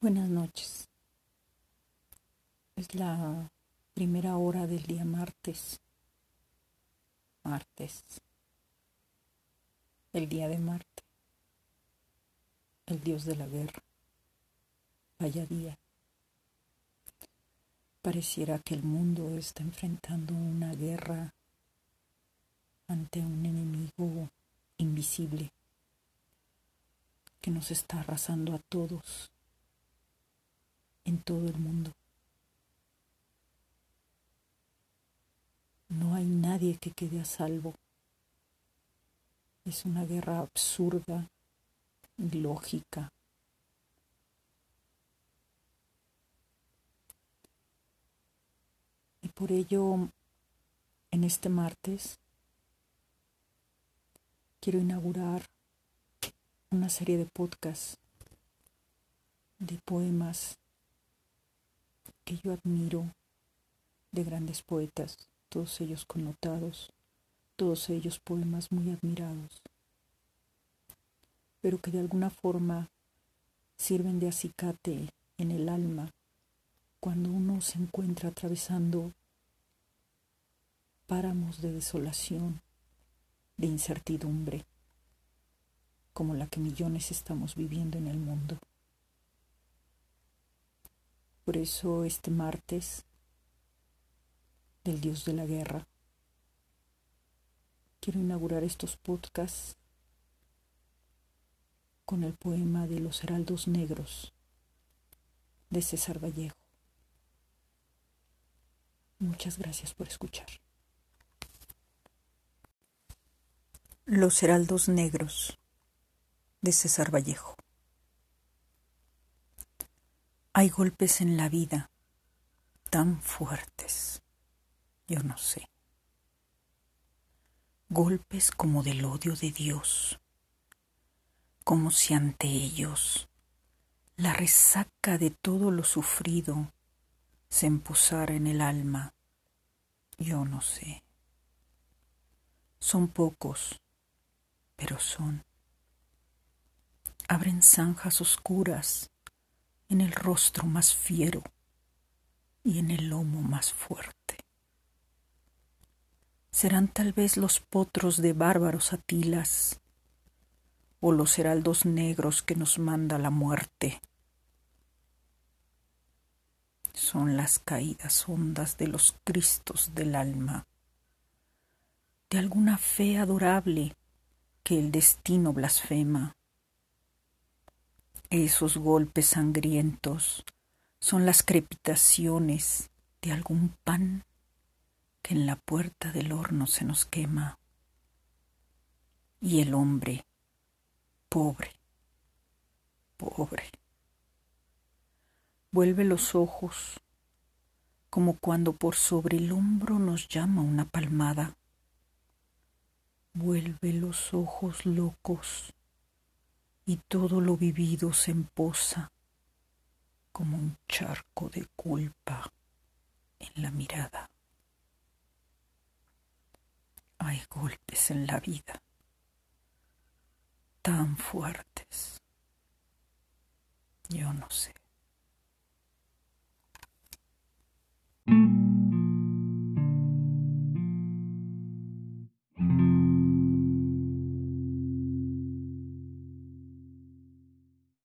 Buenas noches. Es la primera hora del día martes. Martes. El día de Marte. El dios de la guerra. Vaya día. Pareciera que el mundo está enfrentando una guerra ante un enemigo invisible que nos está arrasando a todos en todo el mundo. No hay nadie que quede a salvo. Es una guerra absurda, ilógica. Y por ello, en este martes, quiero inaugurar una serie de podcasts de poemas que yo admiro de grandes poetas, todos ellos connotados, todos ellos poemas muy admirados, pero que de alguna forma sirven de acicate en el alma cuando uno se encuentra atravesando páramos de desolación, de incertidumbre, como la que millones estamos viviendo en el mundo. Por eso este martes del Dios de la Guerra quiero inaugurar estos podcasts con el poema de los heraldos negros de César Vallejo. Muchas gracias por escuchar. Los heraldos negros de César Vallejo. Hay golpes en la vida tan fuertes, yo no sé. Golpes como del odio de Dios, como si ante ellos la resaca de todo lo sufrido se empozara en el alma, yo no sé. Son pocos, pero son. Abren zanjas oscuras en el rostro más fiero y en el lomo más fuerte. Serán tal vez los potros de bárbaros atilas o los heraldos negros que nos manda la muerte. Son las caídas hondas de los Cristos del alma, de alguna fe adorable que el destino blasfema esos golpes sangrientos son las crepitaciones de algún pan que en la puerta del horno se nos quema. Y el hombre, pobre, pobre, vuelve los ojos como cuando por sobre el hombro nos llama una palmada. Vuelve los ojos locos y todo lo vivido se emposa como un charco de culpa en la mirada. Hay golpes en la vida tan fuertes. Yo no sé.